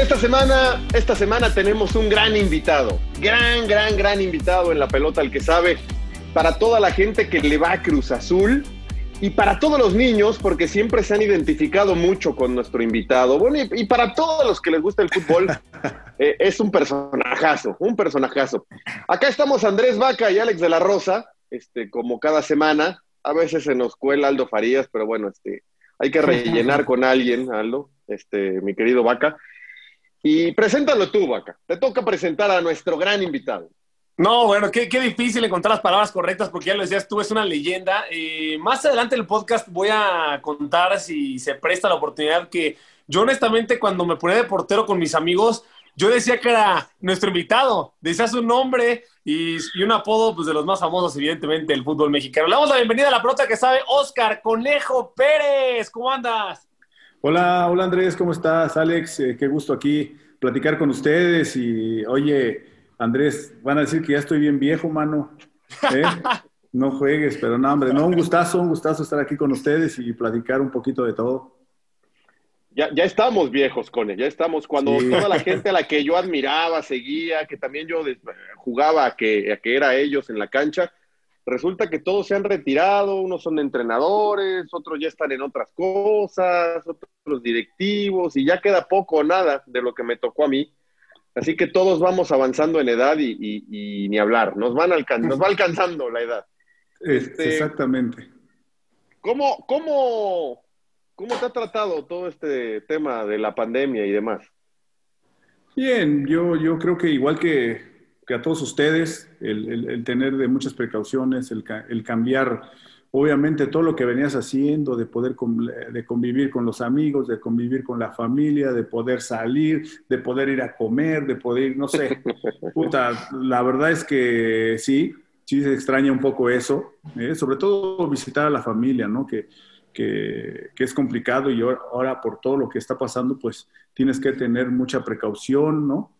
Esta semana, esta semana tenemos un gran invitado, gran, gran, gran invitado en la pelota, el que sabe, para toda la gente que le va a Cruz Azul y para todos los niños, porque siempre se han identificado mucho con nuestro invitado. Bueno, y, y para todos los que les gusta el fútbol, eh, es un personajazo, un personajazo. Acá estamos Andrés Vaca y Alex de la Rosa, este, como cada semana. A veces se nos cuela Aldo Farías, pero bueno, este, hay que rellenar con alguien, Aldo, este, mi querido Vaca. Y preséntalo tú, Vaca. Te toca presentar a nuestro gran invitado. No, bueno, qué, difícil encontrar las palabras correctas porque ya lo decías tú, es una leyenda. Eh, más adelante en el podcast voy a contar si se presta la oportunidad que yo honestamente cuando me ponía de portero con mis amigos, yo decía que era nuestro invitado, decía su nombre y, y un apodo pues, de los más famosos evidentemente del fútbol mexicano. Le damos la bienvenida a la pelota que sabe Oscar Conejo Pérez. ¿Cómo andas? Hola, hola Andrés, ¿cómo estás? Alex, eh, qué gusto aquí platicar con ustedes y oye, Andrés, van a decir que ya estoy bien viejo, mano. ¿eh? No juegues, pero no, hombre, no, un gustazo, un gustazo estar aquí con ustedes y platicar un poquito de todo. Ya, ya estamos viejos, Cone, ya estamos. Cuando Sí. toda la gente a la que yo admiraba, seguía, que también yo jugaba a que, a que era ellos en la cancha, resulta que todos se han retirado, unos son entrenadores, otros ya están en otras cosas, otros directivos, y ya queda poco o nada de lo que me tocó a mí. Así que todos vamos avanzando en edad y, y- y ni hablar, nos, van alcan- nos va alcanzando la edad. Es- Este- Exactamente. ¿Cómo, cómo, ¿Cómo te ha tratado todo este tema de la pandemia y demás? Bien, yo, yo creo que igual que, que a todos ustedes, el, el- el tener de muchas precauciones, el, ca- el cambiar, obviamente, todo lo que venías haciendo, de poder de convivir con los amigos, de convivir con la familia, de poder salir, de poder ir a comer, de poder ir, no sé, puta, la verdad es que sí, sí se extraña un poco eso, ¿eh? sobre todo visitar a la familia, ¿no? Que, que, que es complicado y ahora, ahora por todo lo que está pasando, pues tienes que tener mucha precaución, ¿no?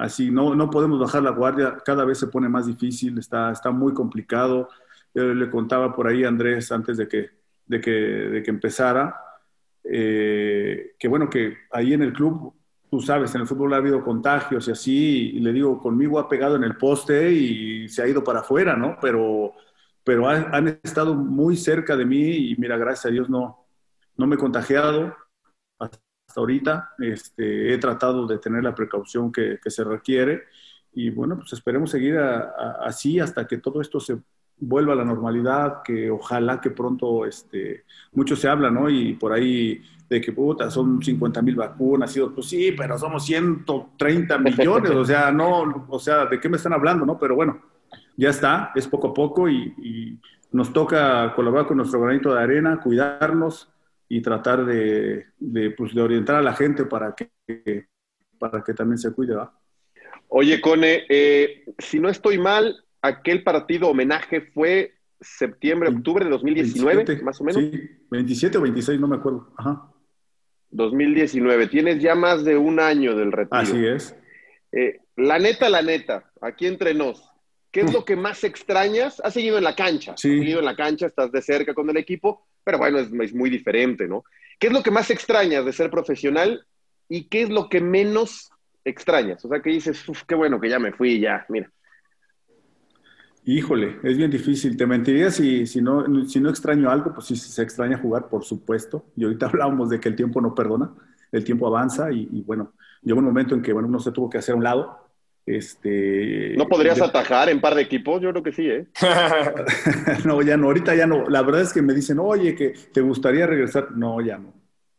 Así, no, no podemos bajar la guardia, cada vez se pone más difícil, está, está muy complicado. Yo le contaba por ahí a Andrés antes de que, de que, de que empezara, eh, que bueno, que ahí en el club, tú sabes, en el fútbol ha habido contagios y así, y le digo, conmigo ha pegado en el poste y se ha ido para afuera, ¿no? Pero, pero ha- han estado muy cerca de mí y mira, gracias a Dios no, no me he contagiado hasta ahorita. Este, he tratado de tener la precaución que, que se requiere y bueno, pues esperemos seguir a- a- así hasta que todo esto se vuelva a la normalidad, que ojalá que pronto, este, mucho se habla, ¿no? Y por ahí de que, puta, son 50 mil vacunas, y pues sí, pero somos 130 millones, o sea, no, o sea, ¿de qué me están hablando, no? Pero bueno, ya está, es poco a poco y, nos toca colaborar con nuestro granito de arena, cuidarnos y tratar de, de, pues, de orientar a la gente para que, para que también se cuide, ¿va? Oye, Cone, eh, si no estoy mal, aquel partido homenaje fue septiembre, octubre de 2019, más o menos. Sí, 27 o 26, no me acuerdo. Ajá. 2019. Tienes ya más de un año del retiro. Así es. Eh, la neta, la neta, aquí entre nos, ¿qué es lo que más extrañas? Has seguido en la cancha, sí. has seguido en la cancha, estás de cerca con el equipo, pero bueno, es, es muy diferente, ¿no? ¿Qué es lo que más extrañas de ser profesional y qué es lo que menos extrañas? O sea, que dices, uff, qué bueno que ya me fui, ya, mira. Híjole, es bien difícil. Te mentiría si, si, no, si no extraño algo, pues sí se extraña jugar, por supuesto. Y ahorita hablábamos de que el tiempo no perdona, el tiempo avanza y, bueno, llegó un momento en que bueno, uno se tuvo que hacer a un lado. Este, ¿No podrías atajar en par de equipos? Yo creo que sí, ¿eh? no, ya no, ahorita ya no. La verdad es que me dicen, oye, que te gustaría regresar. No, ya no,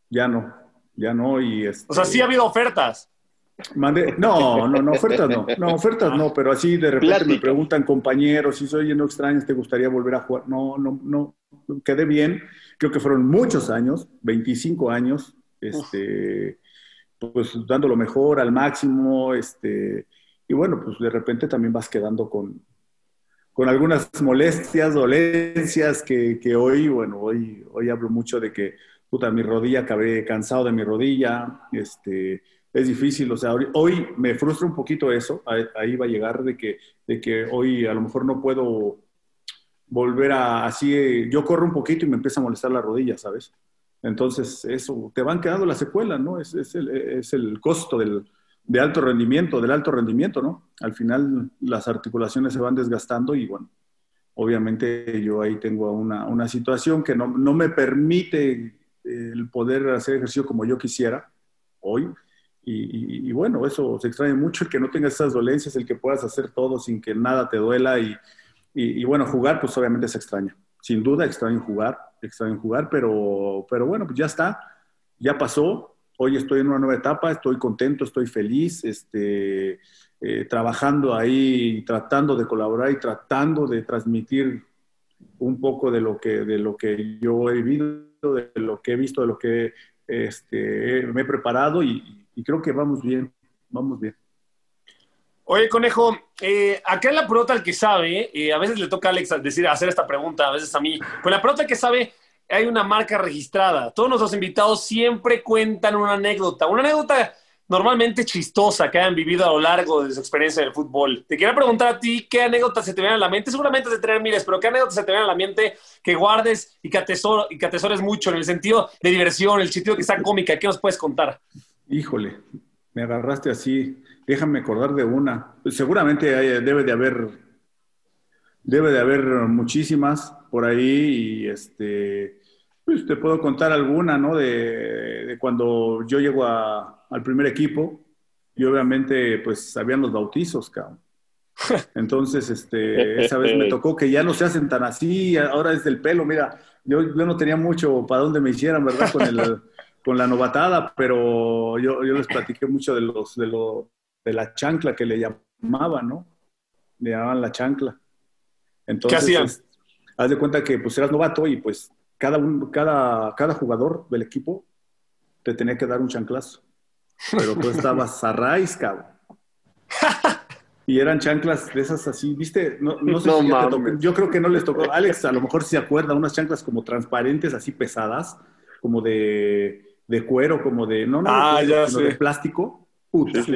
ya no, ya no. Y este... O sea, sí ha habido ofertas. No, no, no, ofertas no. No, ofertas no, pero así de repente me preguntan compañeros, si soy no extrañas, ¿te gustaría volver a jugar? No, no, no, quedé bien. Creo que fueron muchos años, 25 años, este, pues dando lo mejor al máximo, este, y bueno, pues de repente también vas quedando con, con algunas molestias, dolencias que, que hoy, bueno, hoy, hoy hablo mucho de que, puta, mi rodilla, acabé cansado de mi rodilla, este, es difícil, o sea, hoy me frustra un poquito eso, ahí va a llegar de que, de que hoy a lo mejor no puedo volver a así, yo corro un poquito y me empieza a molestar la rodilla, ¿sabes? Entonces, eso, te van quedando las secuelas, ¿no? Es, es, el, es el, costo del, de alto rendimiento, del alto rendimiento, ¿no? Al final las articulaciones se van desgastando y bueno, obviamente yo ahí tengo una, una situación que no, no me permite el poder hacer ejercicio como yo quisiera hoy y, bueno, eso se extraña mucho, el que no tengas esas dolencias, el que puedas hacer todo sin que nada te duela y, y, bueno, jugar pues obviamente se extraña. Sin duda extraño jugar, extraño jugar, pero, pero bueno, pues ya está, ya pasó. Hoy estoy en una nueva etapa, estoy contento, estoy feliz, este, eh, trabajando ahí, tratando de colaborar y tratando de transmitir un poco de lo que, de lo que yo he vivido, de lo que he visto, de lo que este, me he preparado y, y creo que vamos bien, vamos bien. Oye, Conejo, eh, acá en la pelota al que sabe, eh, a veces le toca a Alex decir, hacer esta pregunta, a veces a mí, con la pelota que sabe hay una marca registrada. Todos nuestros invitados siempre cuentan una anécdota, una anécdota normalmente chistosa que hayan vivido a lo largo de su experiencia en el fútbol. Te quería preguntar a ti qué anécdotas se te vienen a la mente, seguramente se te traen miles, pero qué anécdotas se te vienen a la mente que guardes y que, atesores mucho en el sentido de diversión, el sentido que está cómica. ¿Qué nos puedes contar? Híjole, me agarraste así. Déjame acordar de una. Seguramente debe de haber, debe de haber muchísimas por ahí y este, pues te puedo contar alguna, ¿no? De, cuando yo llego al primer equipo y obviamente pues habían los bautizos, cabrón. Entonces, este, esa vez me tocó que ya no se hacen tan así, ahora es del pelo, mira, yo, yo no tenía mucho para dónde me hicieran, ¿verdad? Con el, con la novatada, pero yo, yo les platiqué mucho de los de lo de la chancla que le llamaban, ¿no? Le llamaban la chancla. Entonces, ¿Qué hacían? haz de cuenta que pues eras novato y pues cada, cada, cada jugador del equipo te tenía que dar un chanclazo. Pero tú estabas a raíz, cabrón. Y eran chanclas de esas así, ¿viste? No, no sé si ya te tocó. Yo creo que no les tocó. Alex, a lo mejor si se acuerda, unas chanclas como transparentes, así pesadas, como de de cuero, como de, no, no, ah, de, de plástico. Puta, sí,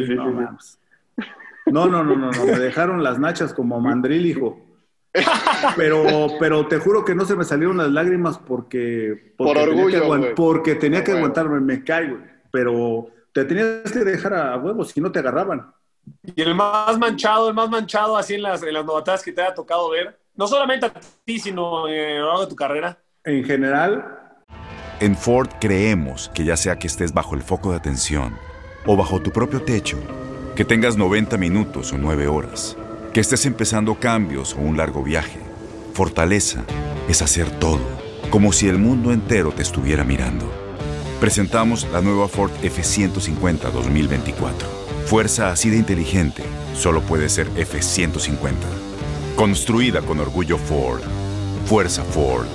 no, no, no, no, no, me dejaron las nachas como mandril, hijo. Pero, pero te juro que no se me salieron las lágrimas porque, porque Por orgullo, tenía que, porque tenía que aguantarme, me caigo, pero te tenías que dejar a huevos, si no te agarraban. Y el más manchado, el más manchado así en las, en las novatadas que te haya tocado ver, no solamente a ti, sino eh, a lo largo de tu carrera. En general, en Ford creemos que ya sea que estés bajo el foco de atención o bajo tu propio techo, que tengas 90 minutos o 9 horas, que estés empezando cambios o un largo viaje, Fortaleza es hacer todo, como si el mundo entero te estuviera mirando. Presentamos la nueva Ford F150 2024. Fuerza así de inteligente solo puede ser F150. Construida con orgullo Ford. Fuerza Ford.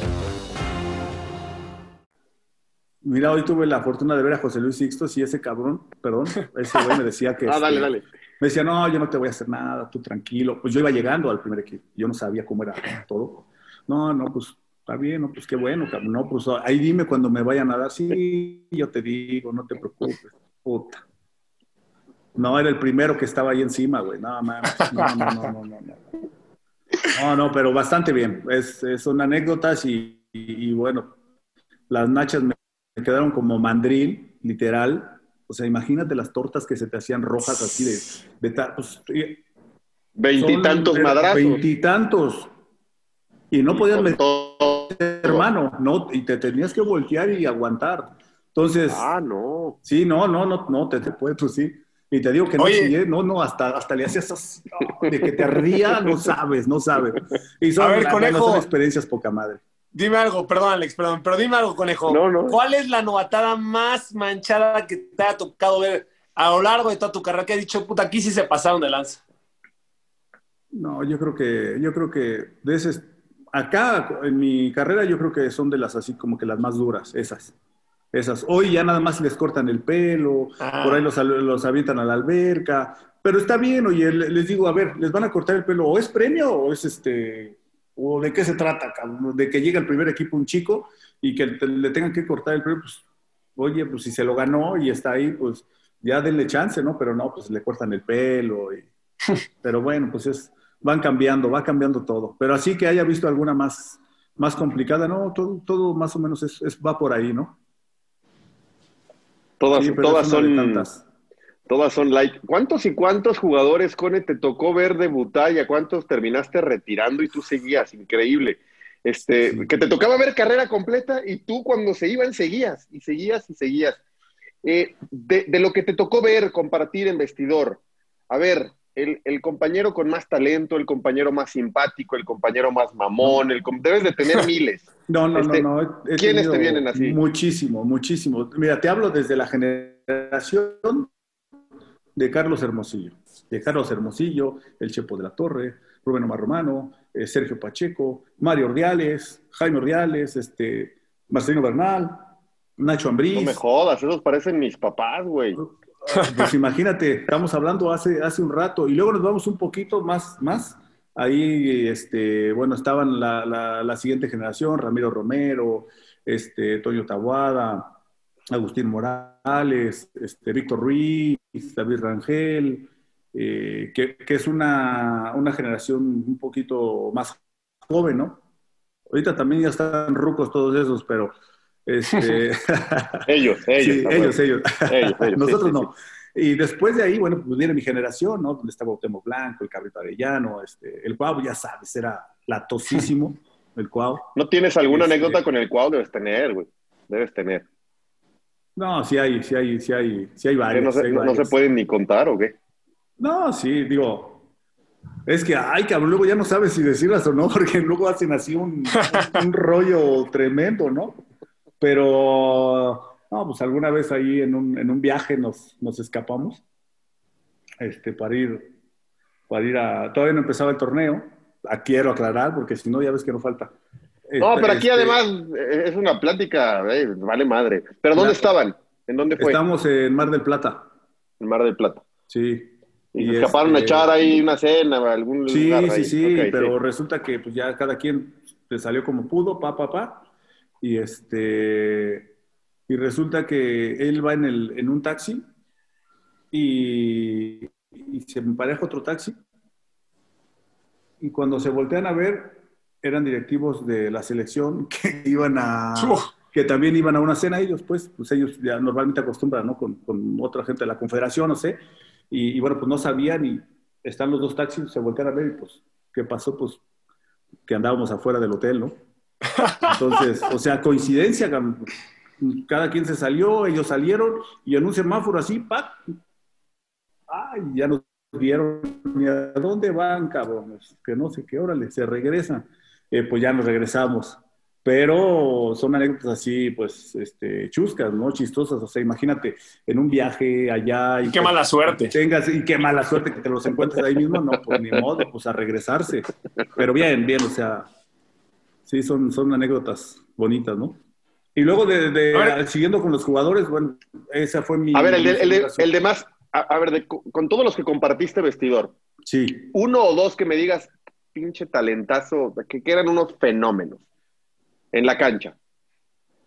Mira, hoy tuve la fortuna de ver a José Luis Sixtos y ese cabrón, perdón, ese güey me decía que... ah, dale, este, dale. Me decía, no, yo no te voy a hacer nada, tú tranquilo. Pues yo iba llegando al primer equipo, yo no sabía cómo era todo. No, no, pues está bien, no, pues qué bueno. No, pues ahí dime cuando me vayan a dar, sí, yo te digo, no te preocupes, puta. No, era el primero que estaba ahí encima, güey, nada más. No, no, no, no, no. No, no, no pero bastante bien. Es, es son anécdotas y, y, y bueno, las nachas me quedaron como mandril, literal. O sea, imagínate las tortas que se te hacían rojas así de... pues, eh, Veintitantos eh, madrazos. Veintitantos. Y no podías meter hermano, no, y te tenías que voltear y aguantar. Entonces, Ah, no. sí, no, no, no, no, te, te puedes, pues sí. Y te digo que no, eh, no, no, hasta, hasta le hacías así, no, de que te ardía, no sabes, no sabes. Y son, A ver, la- conejo. son experiencias poca madre. Dime algo, perdón, Alex, perdón, pero dime algo, conejo. No, no. ¿Cuál es la novatada más manchada que te ha tocado ver a lo largo de toda tu carrera que has dicho, puta, aquí sí se pasaron de lanza? No, yo creo que, yo creo que de ese, acá en mi carrera yo creo que son de las así como que las más duras, esas. Esas. Hoy ya nada más les cortan el pelo, Ah. por ahí los, los avientan a la alberca, pero está bien, oye, le- les digo, a ver, les van a cortar el pelo, o es premio o es este, o de qué se trata, cabrón? de que llega el primer equipo un chico y que te- le tengan que cortar el pelo, pues, oye, pues si se lo ganó y está ahí, pues ya denle chance, ¿no? Pero no, pues le cortan el pelo y... Pero bueno, pues es, van cambiando, va cambiando todo. Pero así que haya visto alguna más, más complicada, no, todo, todo más o menos es, es- va por ahí, ¿no? Todas, Sí, todas son. tantas. Todas son light. ¿Cuántos y cuántos jugadores, Cone, te tocó ver debutar y a cuántos terminaste retirando y tú seguías? Increíble. Este, Sí. Que te tocaba ver carrera completa y tú cuando se iban seguías y seguías y seguías. Eh, de, de lo que te tocó ver, compartir en vestidor, a ver, el, el compañero con más talento, el compañero más simpático, el compañero más mamón, el, debes de tener miles. No, no, Este, no, no. he- he ¿quiénes te vienen así? Muchísimo, muchísimo. Mira, te hablo desde la generación de Carlos Hermosillo. De Carlos Hermosillo, el Chepo de la Torre, Rubén Omar Romano, eh, Sergio Pacheco, Mario Ordiales, Jaime Ordiales, este, Marcelino Bernal, Nacho Ambriz. No me jodas, esos parecen mis papás, güey. Pues imagínate, estamos hablando hace, hace un rato y luego nos vamos un poquito más, más. Ahí, este, bueno, estaban la, la, la siguiente generación, Ramiro Romero, este, Toño Tabuada, Agustín Morales, este, Víctor Ruiz, David Rangel, eh, que, que es una, una generación un poquito más joven, ¿no? Ahorita también ya están rucos todos esos, pero este, Ellos, ellos. Sí, ellos, ellos. Ellos, ellos, Nosotros sí, sí, no. Y después de ahí, bueno, pues viene mi generación, ¿no? Donde estaba Otemo Blanco, el Cabrito Arellano, este, el Cuau, ya sabes, era latosísimo, el Cuau. ¿No tienes alguna Este- anécdota con el cuadro? Debes tener, güey. Debes tener. No, sí hay, sí hay, sí hay, sí hay ¿Que varios. no, se, no- pueden ni contar o qué? No, sí, digo, es que, ay, cabrón, luego ya no sabes si decirlas o no, porque luego hacen así un, rollo tremendo, ¿no? Pero, no, pues alguna vez ahí en un, en un viaje nos, nos escapamos, este, para ir, para ir a, todavía no empezaba el torneo, quiero aclarar, porque si no, ya ves que no falta. No, pero aquí Este, además eh, es una plática, eh, vale madre. ¿Pero dónde estaban? ¿En dónde fue? Estamos en Mar del Plata, En Mar del Plata. sí. Y, Y se escaparon a este- echar ahí una cena o algún Sí, lugar sí, sí, Ok, pero resulta que pues ya cada quien le salió como pudo, pa, pa, pa, y este, y resulta que él va en, el, en un taxi y, y se empareja otro taxi y cuando se voltean a ver eran directivos de la selección que iban a, Uf. que también iban a una cena ellos, pues, pues ellos ya normalmente acostumbran, ¿no? Con, con otra gente de la confederación, no sé, y, y bueno, pues no sabían y están los dos taxis, se voltean a ver y pues, ¿qué pasó? Pues que andábamos afuera del hotel, ¿no? Entonces, o sea, coincidencia, cada quien se salió, ellos salieron y en un semáforo así, ¡pac! ¡Ay! Ya nos vieron, ¿y a dónde van, cabrones? Que no sé qué, órale, se regresan. Eh, pues ya nos regresamos. Pero son anécdotas así, pues, este, chuscas, ¿no? Chistosas. O sea, imagínate, en un viaje allá. Y qué mala suerte. Tengas, y qué mala suerte que te los encuentres ahí mismo. No, pues ni modo, pues a regresarse. Pero bien, bien, o sea, sí, son, son anécdotas bonitas, ¿no? Y luego, de, de siguiendo con los jugadores, bueno, esa fue mi. A ver, el de, el de, el de más, a, a ver, de, con todos los que compartiste vestidor. Sí. Uno o dos que me digas, pinche talentazo, que, que eran unos fenómenos. En la cancha.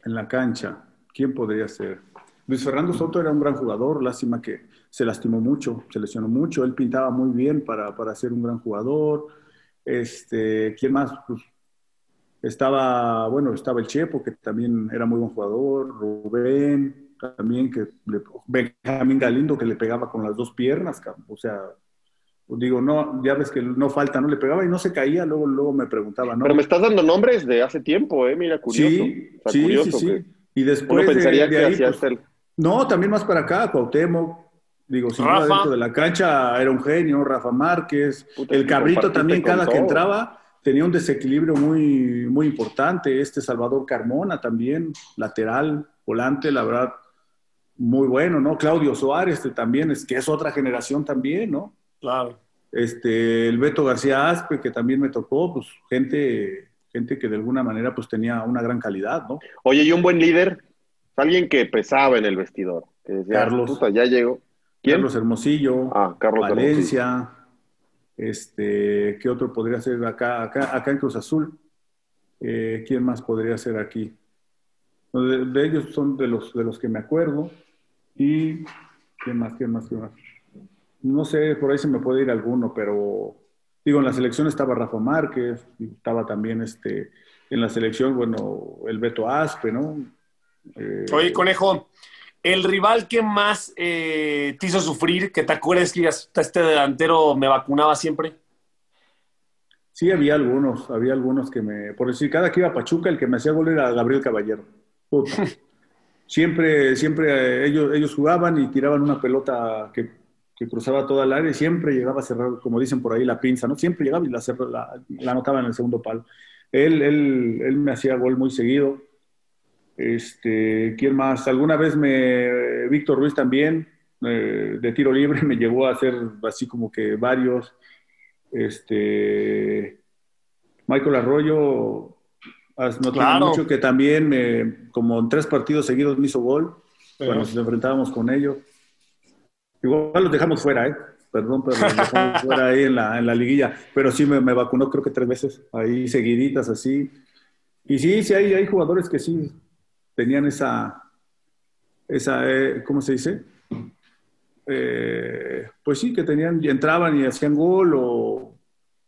En la cancha. ¿Quién podría ser? Luis Fernando Soto era un gran jugador, lástima que se lastimó mucho, se lesionó mucho, él pintaba muy bien para, para ser un gran jugador. Este, ¿Quién más? Pues, estaba, bueno, estaba el Chepo, que también era muy buen jugador, Rubén, también, que le, Benjamín Galindo, que le pegaba con las dos piernas, o sea, digo, no, ya ves que no falta, no le pegaba y no se caía, luego, luego me preguntaba, ¿no? Pero me estás dando nombres de hace tiempo, ¿eh? Mira, curioso. Sí, o sea, sí, curioso sí, que sí. Y después uno pensaría de, de que ahí, pues, el... no, también más para acá, Cuauhtémoc, digo, si no Rafa. dentro de la cancha era un genio, Rafa Márquez, Puta, el Cabrito también cada que entraba tenía un desequilibrio muy, muy importante, este Salvador Carmona también, lateral, volante, la verdad, muy bueno, ¿no? Claudio Suárez este, también, es que es otra generación también, ¿no? Claro. este, el Beto García Aspe, que también me tocó, pues gente, gente que de alguna manera pues tenía una gran calidad, ¿no? Oye, y un buen líder, alguien que pesaba en el vestidor. Que decía, Carlos. puta, ya llegó. ¿Quién? Carlos Hermosillo, Ah, Carlos Valencia, este, ¿qué otro podría ser acá, acá, acá en Cruz Azul? Eh, ¿Quién más podría ser aquí? De, de ellos son de los, de los que me acuerdo. Y, ¿quién más, quién más, quién más? No sé, por ahí se me puede ir alguno, pero digo, en la selección estaba Rafa Márquez, estaba también este, en la selección, bueno, el Beto Aspe, ¿no? Eh, Oye, Conejo, el rival que más eh, te hizo sufrir, que te acuerdes que este delantero me vacunaba siempre. Sí, había algunos, había algunos que me. Por decir, cada que iba a Pachuca, el que me hacía gol era Gabriel Caballero. Puta. siempre, siempre eh, ellos, ellos jugaban y tiraban una pelota que, que cruzaba toda el área y siempre llegaba a cerrar, como dicen por ahí, la pinza, ¿no? Siempre llegaba y la, cerra- la, la anotaba en el segundo palo. Él, él, él me hacía gol muy seguido. Este, ¿Quién más? Alguna vez me. Víctor Ruiz también, eh, de tiro libre, me llevó a hacer así como que varios. Este, Michael Arroyo, no Claro. mucho que también, me, como en tres partidos seguidos me hizo gol cuando nos enfrentábamos con ellos. Igual los dejamos fuera, ¿eh? Perdón, pero los dejamos fuera ahí en la, en la liguilla. Pero sí me, me vacunó creo que tres veces, ahí seguiditas así. Y sí, sí hay, hay jugadores que sí tenían esa, esa eh, ¿cómo se dice? Eh, pues sí, que tenían, y entraban y hacían gol o,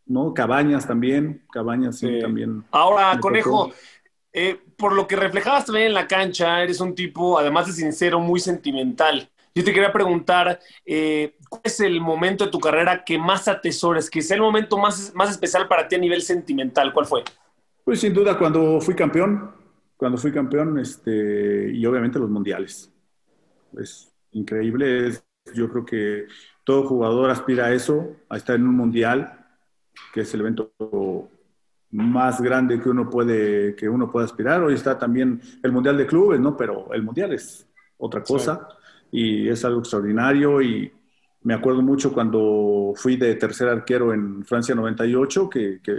¿no? Cabañas también, Cabañas sí, Sí. también. Ahora, Conejo, eh, por lo que reflejabas también en la cancha, eres un tipo, además de sincero, muy sentimental. Yo te quería preguntar, eh, ¿cuál es el momento de tu carrera que más atesores, que sea el momento más, más especial para ti a nivel sentimental? ¿Cuál fue? Pues sin duda cuando fui campeón, cuando fui campeón, este, y obviamente los mundiales. Es increíble, es- yo creo que todo jugador aspira a eso, a estar en un mundial, que es el evento más grande que uno puede, que uno puede aspirar. Hoy está también el mundial de clubes, ¿no? Pero el mundial es otra cosa y es algo extraordinario y me acuerdo mucho cuando fui de tercer arquero en Francia 98, que, que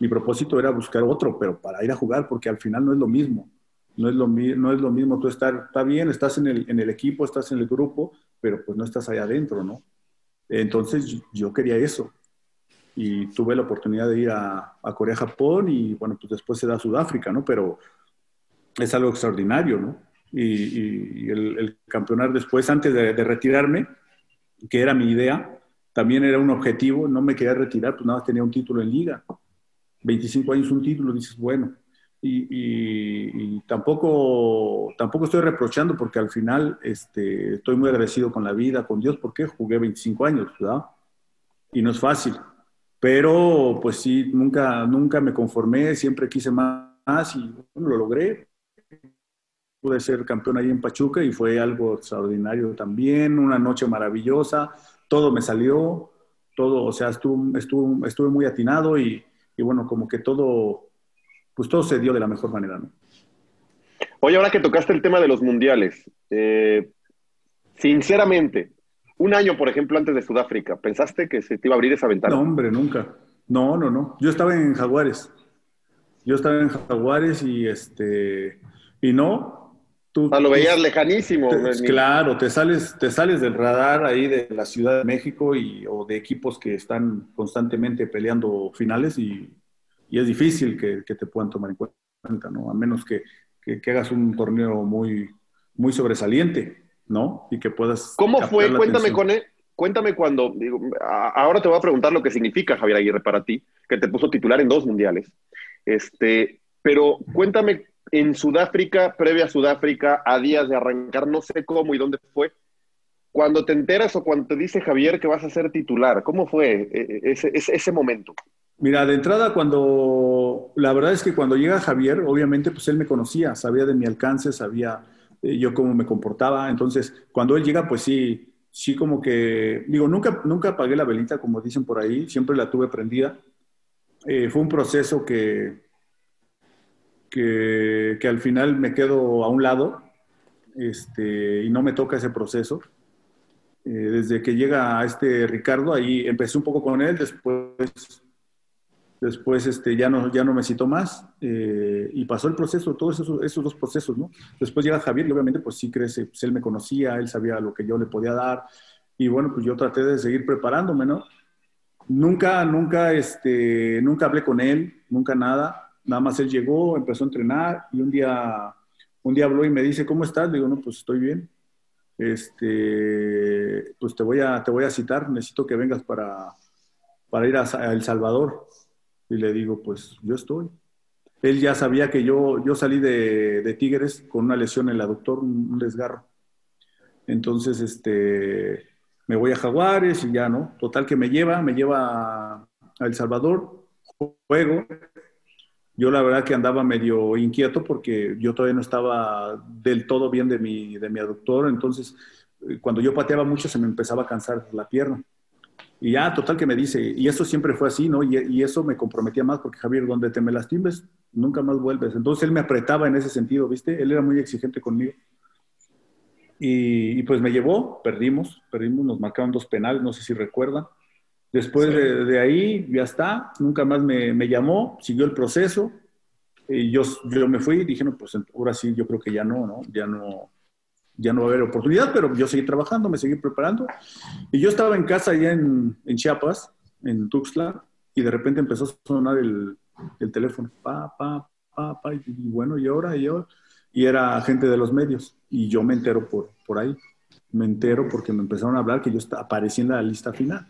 mi propósito era buscar otro, pero para ir a jugar, porque al final no es lo mismo. No es lo, no es lo mismo tú estar, está bien, estás en el, en el equipo, estás en el grupo, pero pues no estás allá adentro, ¿no? Entonces yo- quería eso. Y tuve la oportunidad de ir a, a Corea, Japón y bueno, pues después se da Sudáfrica, ¿no? Pero es algo extraordinario, ¿no? Y, y- el, el campeonar después, antes de, de retirarme, que era mi idea, también era un objetivo, no me quería retirar, pues nada más tenía un título en liga. 25 años un título, dices, bueno. Y, y- y tampoco, tampoco estoy reprochando porque al final este, estoy muy agradecido con la vida, con Dios, porque jugué 25 años, ¿verdad? Y no es fácil. Pero pues sí, nunca, nunca me conformé, siempre quise más y bueno, lo logré. Pude ser campeón ahí en Pachuca y fue algo extraordinario también, una noche maravillosa, todo me salió, todo, o sea, estuvo, estuvo, estuve muy atinado y, y bueno, como que todo, pues todo se dio de la mejor manera, ¿no? Oye, ahora que tocaste el tema de los mundiales, eh, sinceramente, un año, por ejemplo, antes de Sudáfrica, ¿pensaste que se te iba a abrir esa ventana? No, hombre, nunca. No, no, no. Yo estaba en Jaguares. Yo estaba en Jaguares y este y no. Tú, lo veías lejanísimo. claro, te sales, te sales del radar ahí de la Ciudad de México y, o de equipos que están constantemente peleando finales y, es difícil que, te puedan tomar en cuenta, ¿no? A menos que, que, hagas un torneo muy, muy sobresaliente, ¿no? Y que puedas. ¿Cómo fue? Cuéntame con él. Cuéntame cuando, digo, ahora te voy a preguntar lo que significa Javier Aguirre para ti, que te puso titular en dos mundiales. Este, pero cuéntame en Sudáfrica, previa a Sudáfrica, a días de arrancar, no sé cómo y dónde fue, cuando te enteras o cuando te dice Javier que vas a ser titular, ¿cómo fue eh, ese, ese, momento? Mira, de entrada, cuando, la verdad es que cuando llega Javier, obviamente, pues él me conocía, sabía de mi alcance, sabía eh, yo cómo me comportaba, entonces, cuando él llega, pues sí, sí como que, digo, nunca, nunca apagué la velita, como dicen por ahí, siempre la tuve prendida, eh, fue un proceso que, que, al final me quedo a un lado este, y no me toca ese proceso. Eh, desde que llega a este Ricardo, ahí empecé un poco con él, después, después este, ya, no, ya no me citó más eh, y pasó el proceso, todos esos, esos, dos procesos, ¿no? Después llega Javier y obviamente pues sí crece, pues él me conocía, él sabía lo que yo le podía dar y bueno, pues yo traté de seguir preparándome, ¿no? Nunca, nunca, este, nunca hablé con él, nunca nada. Nada más él llegó, empezó a entrenar y un día, un día habló y me dice, ¿cómo estás? Le digo, no, pues estoy bien. Este, pues te voy a, te voy a citar, necesito que vengas para, para ir a, El Salvador. Y le digo, pues yo estoy. Él ya sabía que yo, yo salí de, Tigres con una lesión en el aductor, un, un desgarro. Entonces, este, me voy a Jaguares y ya, ¿no? Total que me lleva, me lleva a, El Salvador, juego. Yo la verdad que andaba medio inquieto porque yo todavía no estaba del todo bien de mi, de mi aductor, entonces eh, cuando yo pateaba mucho se me empezaba a cansar la pierna. Y ya, total que me dice, y eso siempre fue así, ¿no? Y, y, eso me comprometía más porque Javier, donde te me lastimes, nunca más vuelves. Entonces él me apretaba en ese sentido, ¿viste? Él era muy exigente conmigo. Y, pues me llevó, perdimos, perdimos, nos marcaron dos penales, no sé si recuerdan. Después de, ahí ya está, nunca más me, me, llamó, siguió el proceso. Y yo, yo me fui y dije, no, pues ahora sí, yo creo que ya no, ¿no? Ya no, ya no va a haber oportunidad, pero yo seguí trabajando, me seguí preparando. Y yo estaba en casa allá en, en Chiapas, en Tuxtla, y de repente empezó a sonar el, el teléfono, pa, pa, pa, pa, y, bueno, y ahora, y ahora y era gente de los medios. Y yo me entero por, por ahí. Me entero porque me empezaron a hablar que yo aparecí en la lista final.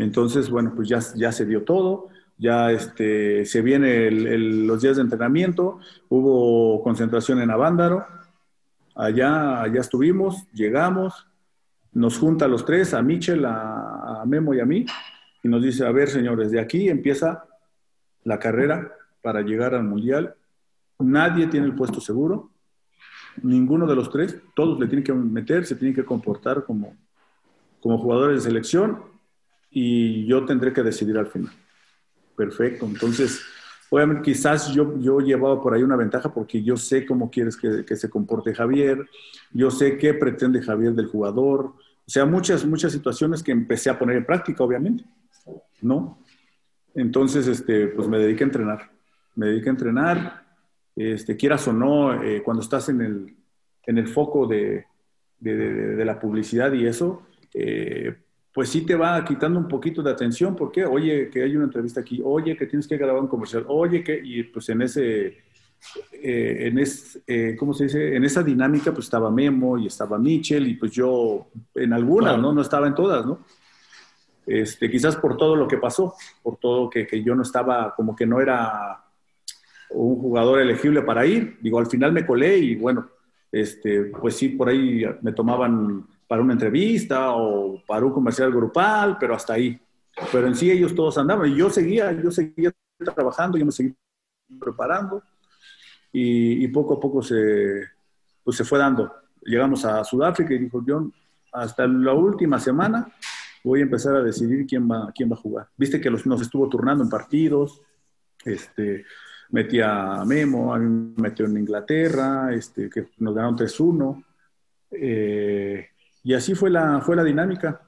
Entonces, bueno, pues ya, ya se dio todo, ya este, se vienen los días de entrenamiento, hubo concentración en Avándaro, allá, allá estuvimos, llegamos, nos junta a los tres, a Michel, a, a Memo y a mí, y nos dice, a ver señores, de aquí empieza la carrera para llegar al Mundial. Nadie tiene el puesto seguro, ninguno de los tres, todos le tienen que meter, se tienen que comportar como, como jugadores de selección y yo tendré que decidir al final. Perfecto, entonces, obviamente quizás yo, yo llevaba por ahí una ventaja porque yo sé cómo quieres que, que se comporte Javier, yo sé qué pretende Javier del jugador, o sea, muchas, muchas situaciones que empecé a poner en práctica, obviamente, ¿no? Entonces, este, pues me dediqué a entrenar, me dediqué a entrenar, este, quieras o no, eh, cuando estás en el, en el foco de, de, la publicidad y eso, eh, pues sí te va quitando un poquito de atención, porque, oye, que hay una entrevista aquí, oye, que tienes que grabar un comercial, oye, que, y pues en ese, eh, en es, ¿cómo se dice? En esa dinámica, pues estaba Memo y estaba Michel, y pues yo en algunas, ¿no? No estaba en todas, ¿no? Este, quizás por todo lo que pasó, por todo que, que yo no estaba, como que no era un jugador elegible para ir. Digo, al final me colé y bueno, este, pues sí, por ahí me tomaban para una entrevista o para un comercial grupal, pero hasta ahí. Pero en sí ellos todos andaban y yo seguía, yo seguía trabajando, yo me seguía preparando y, poco a poco se, pues se fue dando. Llegamos a Sudáfrica y dijo John, hasta la última semana voy a empezar a decidir quién va, quién va a jugar. Viste que los, nos estuvo turnando en partidos, este, metía a Memo, a mí me metió en Inglaterra, este, que nos ganaron 3-1. Eh, y así fue la, fue la dinámica.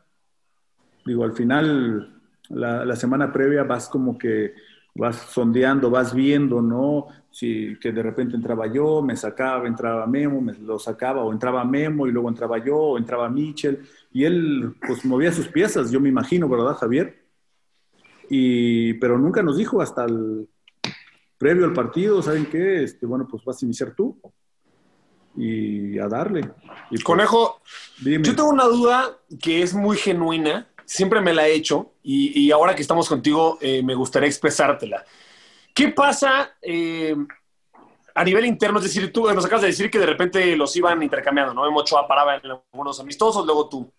Digo, al final, la, la semana previa vas como que vas sondeando, vas viendo, ¿no? Si que de repente entraba yo, me sacaba, entraba Memo, me lo sacaba, o entraba Memo y luego entraba yo, o entraba Mitchell, y él pues movía sus piezas, yo me imagino, ¿verdad, Javier? Y, pero nunca nos dijo hasta el previo al partido, ¿saben qué? Este, bueno, pues vas a iniciar tú y a darle. Y pues, Conejo, yo tengo una duda que es muy genuina, siempre me la he hecho y, y ahora que estamos contigo eh, me gustaría expresártela. ¿Qué pasa eh, a nivel interno? Es decir, tú nos acabas de decir que de repente los iban intercambiando, ¿no? Memo Ochoa paraba en algunos amistosos, luego tú.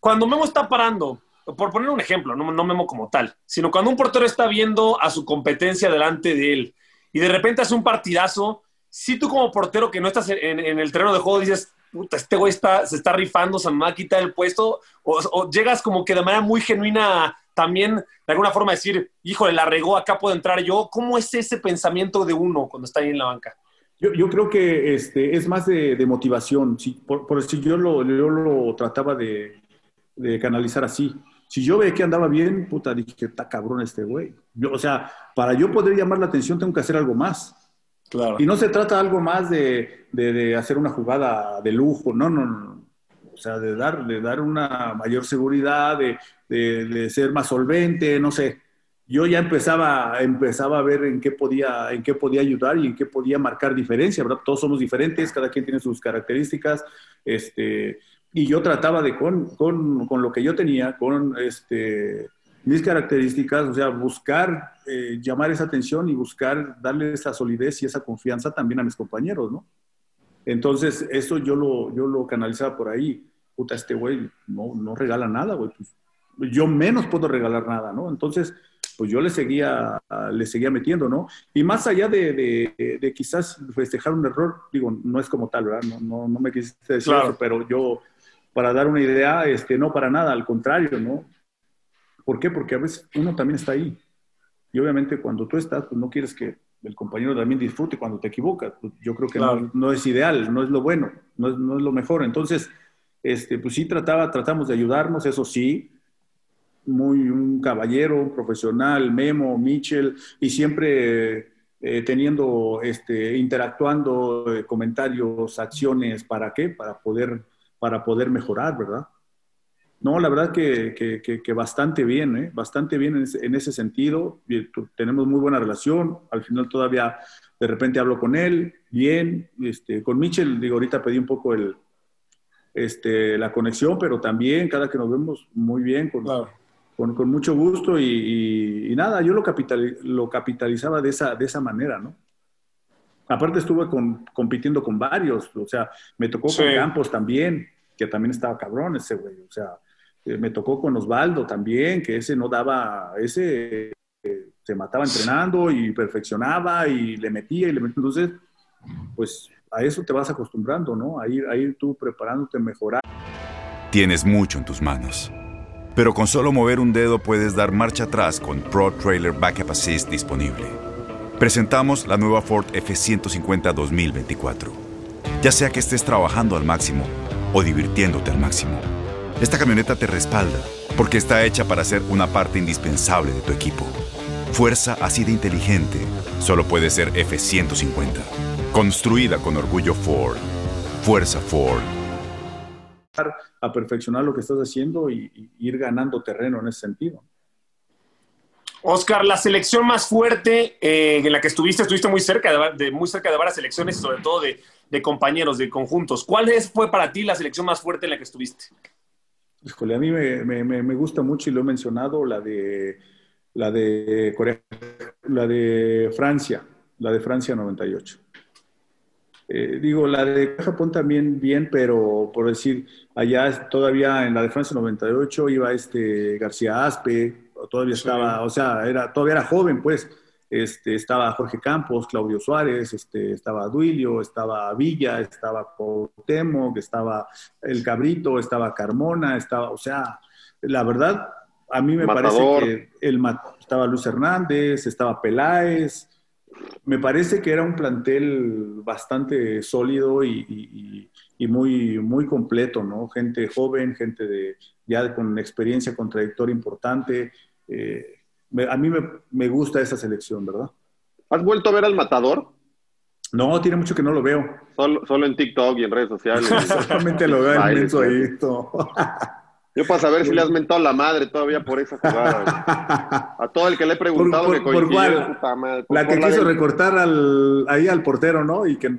Cuando Memo está parando, por poner un ejemplo, no, no Memo como tal, sino cuando un portero está viendo a su competencia delante de él y de repente hace un partidazo, si tú como portero que no estás en, en el terreno de juego dices, puta, este güey está, se está rifando, se me va a quitar el puesto, o, o llegas como que de manera muy genuina también de alguna forma decir, híjole, la regó, acá puedo entrar yo. ¿Cómo es ese pensamiento de uno cuando está ahí en la banca? Yo, yo creo que este, es más de, de motivación. Si, por, por si yo lo, yo lo trataba de, de canalizar así. Si yo veía que andaba bien, puta, dije, está cabrón este güey. Yo, o sea, para yo poder llamar la atención tengo que hacer algo más. Y no se trata algo más de, de, hacer una jugada de lujo, no, no, no. O sea, de dar, de dar una mayor seguridad, de, de, de, ser más solvente, no sé. Yo ya empezaba, empezaba a ver en qué, podía, en qué podía ayudar y en qué podía marcar diferencia, ¿verdad? Todos somos diferentes, cada quien tiene sus características, este, y yo trataba de, con, con, con lo que yo tenía, con este, mis características, o sea, buscar eh, llamar esa atención y buscar darle esa solidez y esa confianza también a mis compañeros, ¿no? Entonces, eso yo lo, yo lo canalizaba por ahí. Puta, este güey no, no regala nada, güey. Pues, yo menos puedo regalar nada, ¿no? Entonces, pues yo le seguía, le seguía metiendo, ¿no? Y más allá de, de, de quizás festejar un error, digo, no es como tal, ¿verdad? No, no, no me quisiste decir Claro. eso, pero yo, para dar una idea, este, no para nada, al contrario, ¿no? ¿Por qué? Porque a veces uno también está ahí. Y obviamente cuando tú estás, pues no quieres que el compañero también disfrute cuando te equivocas. Pues yo creo que Claro. no, no es ideal, no es lo bueno, no es, no es lo mejor. Entonces, este, pues sí trataba, tratamos de ayudarnos, eso sí, muy un caballero, un profesional, Memo, Mitchell, y siempre eh, teniendo, este, interactuando, eh, comentarios, acciones, ¿para qué? Para poder, para poder mejorar, ¿verdad? No, la verdad que, que, que, que bastante bien, ¿eh? bastante bien en ese, en ese sentido. Tu- tenemos muy buena relación. Al final todavía de repente hablo con él, bien. Este, con Mitchell, digo, ahorita pedí un poco el, este, la conexión, pero también cada que nos vemos muy bien, con, Claro. con, con mucho gusto y, y- y nada, yo lo, capitali- lo capitalizaba de esa, de esa manera, ¿no? Aparte estuve con- compitiendo con varios, o sea, me tocó Sí. con Campos también, que también estaba cabrón ese güey, o sea, eh, me tocó con Osvaldo también, que ese no daba, ese eh, se mataba entrenando y perfeccionaba y le metía y le metía, entonces, pues a eso te vas acostumbrando, ¿no? A ir, a ir tú preparándote, mejorar. Tienes mucho en tus manos. Pero con solo mover un dedo puedes dar marcha atrás con Pro Trailer Backup Assist disponible. Presentamos la nueva Ford F150 2024. Ya sea que estés trabajando al máximo o divirtiéndote al máximo, esta camioneta te respalda porque está hecha para ser una parte indispensable de tu equipo. Fuerza así de inteligente solo puede ser F150. Construida con orgullo Ford. Fuerza Ford. a perfeccionar lo que estás haciendo y, y ir ganando terreno en ese sentido. Oscar, la selección más fuerte eh, en la que estuviste, estuviste muy cerca de- muy cerca de varias selecciones y sobre todo de, de compañeros, de conjuntos. ¿Cuál es, fue para ti la selección más fuerte en la que estuviste? Híjole, a mí me, me- me- gusta mucho y lo he mencionado, la de, la de Corea, la de Francia, la de Francia 98. Eh, digo, la de Japón también bien, pero por decir, allá todavía en la de Francia 98 iba este García Aspe, todavía estaba, o sea, era, todavía era joven, pues. Este, estaba Jorge Campos, Claudio Suárez, este, estaba Duilio, estaba Villa, estaba Cuauhtémoc, estaba El Cabrito, estaba Carmona, estaba, o sea, la verdad, a mí me Matador. parece que el, estaba Luis Hernández, estaba Peláez, me parece que era un plantel bastante sólido y, y- y muy, muy completo, ¿no? Gente joven, gente de, ya con experiencia, con trayectoria importante. Eh, me- a mí me, me gusta esa selección, ¿verdad? ¿Has vuelto a ver al matador? No, tiene mucho que no lo veo. Solo, solo en TikTok y en redes sociales. Solamente lo veo en todo. Yo para saber si le has mentado la madre todavía por esa jugada. güey. A todo el que le he preguntado Por- que por- por coincidió, cuál? madre, por- La que por quiso recortar al, ahí al portero, ¿no? Y que,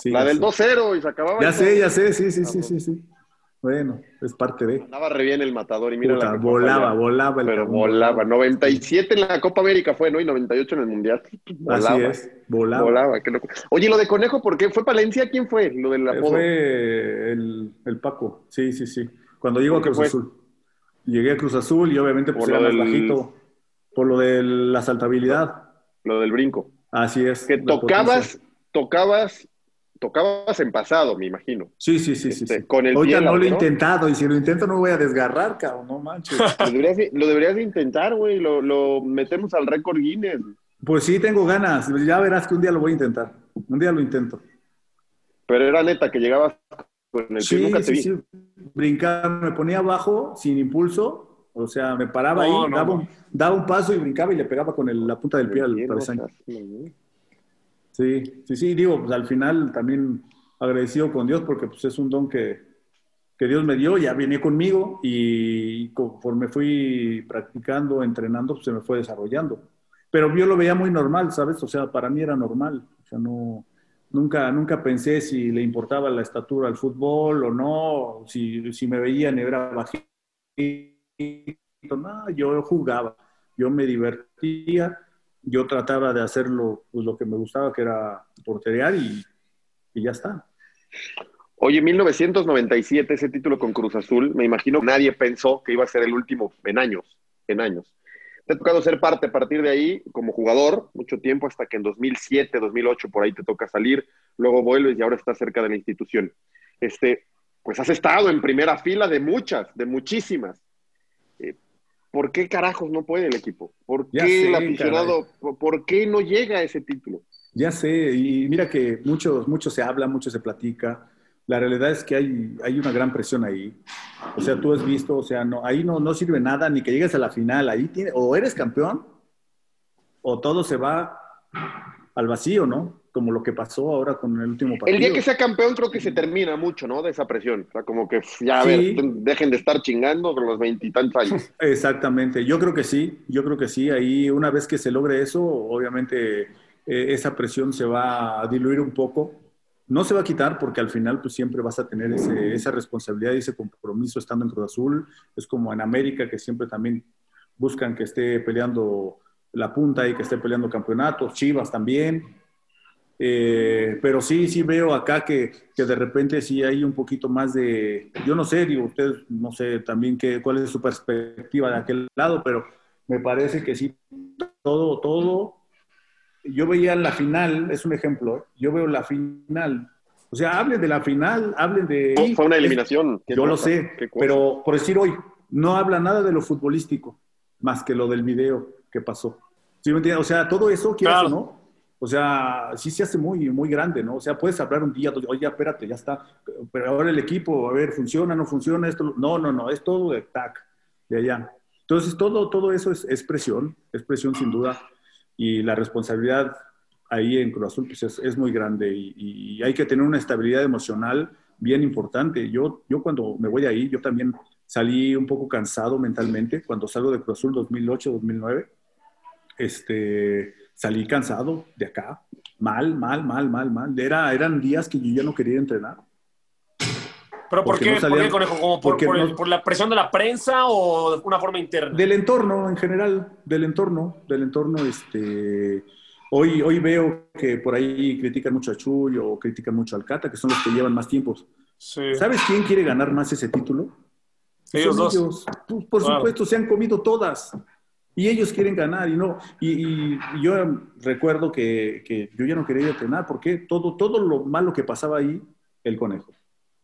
sí, La del sé. 2-0 y se acababa. Ya sé, ya sé, sí, sí, sí, sí, sí. Bueno, es parte de. Andaba re bien el matador y mira Puta, la volaba, volaba el Pero volaba. 97 en la Copa América fue, ¿no? Y 98 en el Mundial. Volaba. Así es, volaba. Volaba, qué loco. Oye, lo de Conejo, ¿por qué? ¿Fue Palencia? ¿Quién fue? Lo del Eh, apodo. Fue el, el Paco, sí, sí, sí. Cuando llegó a ¿Por qué Cruz fue? Azul. Llegué a Cruz Azul y obviamente pues Por era lo más del- bajito. Por lo de la saltabilidad. Lo del brinco. Así es. Que tocabas, potencia. tocabas, tocabas en pasado, me imagino. Sí, sí, sí, sí. Este, sí. con el Ahorita pie no lo he intentado y si lo intento no voy a desgarrar, cabrón, no manches. Lo deberías, de- lo deberías intentar, güey. Lo, lo metemos al récord Guinness. Pues sí, tengo ganas. Ya verás que un día lo voy a intentar. Un día lo intento. Pero era neta que llegabas con el pie. Sí, Nunca te sí, vi. sí. Brincaba, me ponía abajo sin impulso. O sea, me paraba No, ahí, no, daba. Un, daba un paso y brincaba y le pegaba con el- la punta del pie al travesaño. Sí, sí, sí. Digo, pues al final también agradecido con Dios porque pues es un don que, que Dios me dio. Ya venía conmigo y conforme fui practicando, entrenando, pues se me fue desarrollando. Pero yo lo veía muy normal, ¿sabes? O sea, para mí era normal. O sea, no, nunca, nunca pensé si le importaba la estatura al fútbol o no, si, si me veían era bajito. No, yo jugaba, yo me divertía, yo trataba de hacerlo pues, lo que me gustaba, que era porterear y, y ya está. Oye, 1997, ese título con Cruz Azul, me imagino que nadie pensó que iba a ser el último en años, en años. Te ha tocado ser parte a partir de ahí como jugador mucho tiempo, hasta que en 2007, 2008 por ahí te toca salir, luego vuelves y ahora estás cerca de la institución. Este, pues has estado en primera fila de muchas, de muchísimas. ¿Por qué carajos no puede el equipo? ¿Por Ya qué sé, el aficionado, por- por qué no llega a ese título? Ya sé, y mira que mucho, mucho se habla, mucho se platica. La realidad es que hay, hay una gran presión ahí. O sea, tú has visto, o sea, no, ahí no, no sirve nada ni que llegues a la final. Ahí tiene, o eres campeón o todo se va al vacío, ¿no? Como lo que pasó ahora con el último partido. El día que sea campeón creo que se termina mucho, ¿no? De esa presión. O sea, como que ya, a Sí. ver, dejen de estar chingando con los veintitantos años. Exactamente, yo creo que sí, yo creo que sí. Ahí una vez que se logre eso, obviamente eh, esa presión se va a diluir un poco. No se va a quitar porque al final pues siempre vas a tener ese- esa responsabilidad y ese compromiso estando en Cruz Azul. Es como en América que siempre también buscan que esté peleando la punta y que esté peleando campeonatos. Chivas también. Eh, pero sí, sí veo acá que, que de repente sí hay un poquito más de, yo no sé, digo, ustedes no sé también qué, cuál es su perspectiva de aquel lado, pero me parece que sí, todo, todo, yo veía la final, es un ejemplo, ¿eh? yo veo la final, o sea, hablen de la final, hablen de... Fue una eliminación. Yo lo sé, pero por decir hoy, no habla nada de lo futbolístico, más que lo del video que pasó. ¿Sí me entiendes? O sea, todo eso, quieras Claro. o no, o sea, sí se hace muy, muy grande, ¿no? O sea, puedes hablar un día, oye, espérate, ya está. Pero ahora el equipo, a ver, funciona, no funciona, esto. No, no, no, es todo de tac, de allá. Entonces, todo, todo eso es, es presión, es presión sin duda. Y la responsabilidad ahí en Cruz Azul pues es, es muy grande y, y hay que tener una estabilidad emocional bien importante. Yo, yo cuando me voy ahí, yo también salí un poco cansado mentalmente cuando salgo de Cruz Azul 2008, 2009. Este, salí cansado de acá, mal, mal, mal, mal, mal. Era, eran días que yo ya no quería entrenar. ¿Pero por qué, no ¿por qué, Conejo? ¿Como por, el- la presión de la prensa o de una forma interna? Del entorno en general, del entorno, del entorno, este, hoy, hoy veo que por ahí critican mucho a Chuy o critican mucho al Cata, que son los que llevan más tiempos. Sí. ¿Sabes quién quiere ganar más ese título? Ellos Son dos. ellos. Pues, por Claro. supuesto, se han comido todas. Y ellos quieren ganar y no. Y, yo recuerdo que, que yo ya no quería ir a entrenar porque todo, todo lo malo que pasaba ahí, el conejo.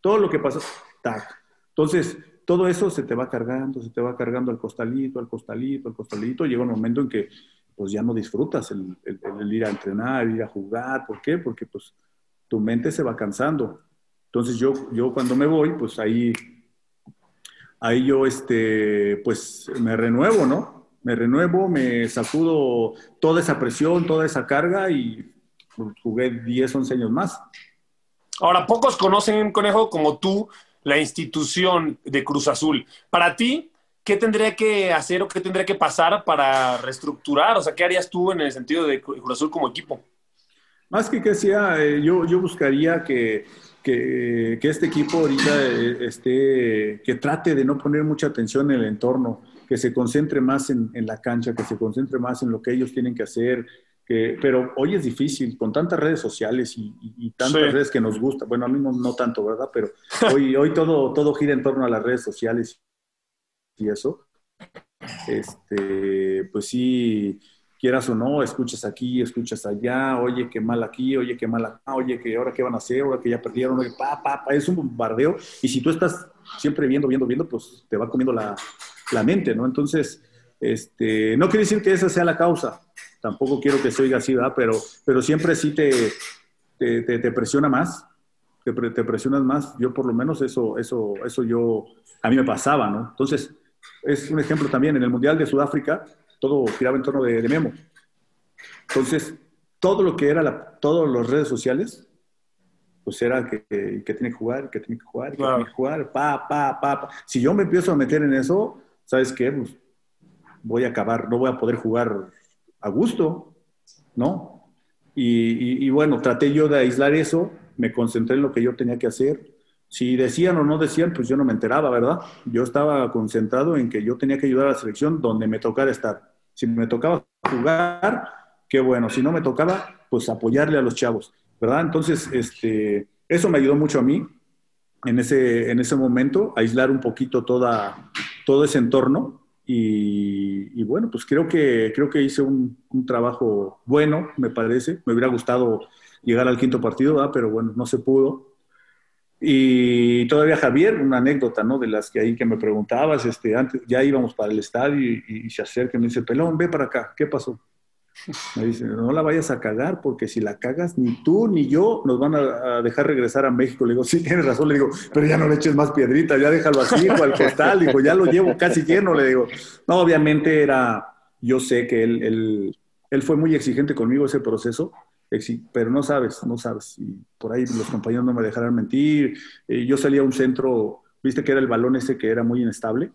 Todo lo que pasa, tac. Entonces, todo eso se te va cargando, se te va cargando al costalito, al costalito, al costalito. Llega un momento en que pues ya no disfrutas el, ir a entrenar, ir a jugar. ¿Por qué? Porque pues tu mente se va cansando. Entonces yo, yo cuando me voy, pues ahí, ahí yo, este, pues me renuevo, ¿no? Me renuevo, me sacudo toda esa presión, toda esa carga y jugué 10, 11 años más. Ahora, pocos conocen, Conejo, como tú, la institución de Cruz Azul. Para ti, ¿qué tendría que hacer o qué tendría que pasar para reestructurar? O sea, ¿qué harías tú en el sentido de Cruz Azul como equipo? Más que que sea, eh, yo, yo buscaría que, que, este equipo ahorita eh, esté, que trate de no poner mucha atención en el entorno, que se concentre más en, en la cancha, que se concentre más en lo que ellos tienen que hacer, pero hoy es difícil, con tantas redes sociales y, tantas redes que nos gustan. Bueno, a mí no, tanto, ¿verdad? Pero hoy, hoy todo, todo gira en torno a las redes sociales y eso. Este, pues sí, quieras o no, escuchas aquí, escuchas allá, oye, qué mal aquí, oye, qué mal acá, oye, que ahora qué van a hacer, ahora que ya perdieron, oye, pa, pa, pa, es un bombardeo. Y si tú estás siempre viendo, viendo, viendo, pues te va comiendo la, la mente, ¿no? Entonces, este, no quiere decir que esa sea la causa, tampoco quiero que se oiga así, ¿verdad? Pero, pero siempre sí te, te, presiona más, te, te, presionas más. Yo por lo menos eso, eso, eso yo, a mí me pasaba, ¿no? Entonces, es un ejemplo también, en el Mundial de Sudáfrica, todo giraba en torno de, Memo. Entonces, todo lo que era, la, todas las redes sociales, pues era que, que, tiene que jugar, que tiene que jugar, que tiene que jugar, pa, pa, pa, pa. Si yo me empiezo a meter en eso, ¿sabes qué? Pues voy a acabar, no voy a poder jugar a gusto, ¿no? Y, bueno, traté yo de aislar eso, me concentré en lo que yo tenía que hacer. Si decían o no decían, pues yo no me enteraba, ¿verdad? Yo estaba concentrado en que yo tenía que ayudar a la selección donde me tocara estar. Si me tocaba jugar, qué bueno. Si no me tocaba, pues apoyarle a los chavos, ¿verdad? Entonces, este, eso me ayudó mucho a mí en ese, en ese momento, aislar un poquito toda, todo ese entorno y, bueno, pues creo que, creo que hice un, trabajo bueno, me parece. Me hubiera gustado llegar al quinto partido, pero bueno, no se pudo. Y todavía Javier, una anécdota, ¿no? De las que ahí que me preguntabas, este, antes ya íbamos para el estadio y, y se acerca y me dice, pelón, ve para acá, ¿qué pasó? Me dice, no la vayas a cagar porque si la cagas ni tú ni yo nos van a, dejar regresar a México. Le digo, sí, tienes razón. Le digo, pero ya no le eches más piedrita, ya déjalo así o al costal. Digo, ya lo llevo casi lleno. Le digo, no, obviamente era, yo sé que él, él, él fue muy exigente conmigo ese proceso, pero no sabes, no sabes. Y por ahí los compañeros no me dejarán mentir. Eh, yo salía a un centro, viste que era el balón ese que era muy inestable.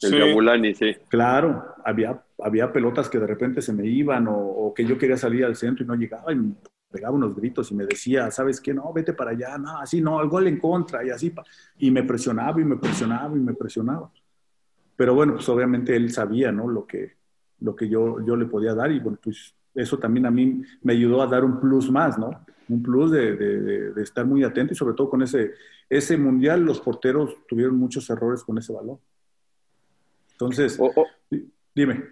El sí. sí. Claro, había, había pelotas que de repente se me iban o, que yo quería salir al centro y no llegaba y me pegaba unos gritos y me decía, ¿sabes qué? No, vete para allá, no, así no, el gol en contra y así. Y me presionaba y me presionaba y me presionaba. Pero bueno, pues obviamente él sabía, ¿no? Lo que, lo que yo, yo le podía dar y bueno, pues eso también a mí me ayudó a dar un plus más, ¿no? Un plus de, de, de estar muy atento y sobre todo con ese, ese mundial los porteros tuvieron muchos errores con ese balón. Entonces, dime.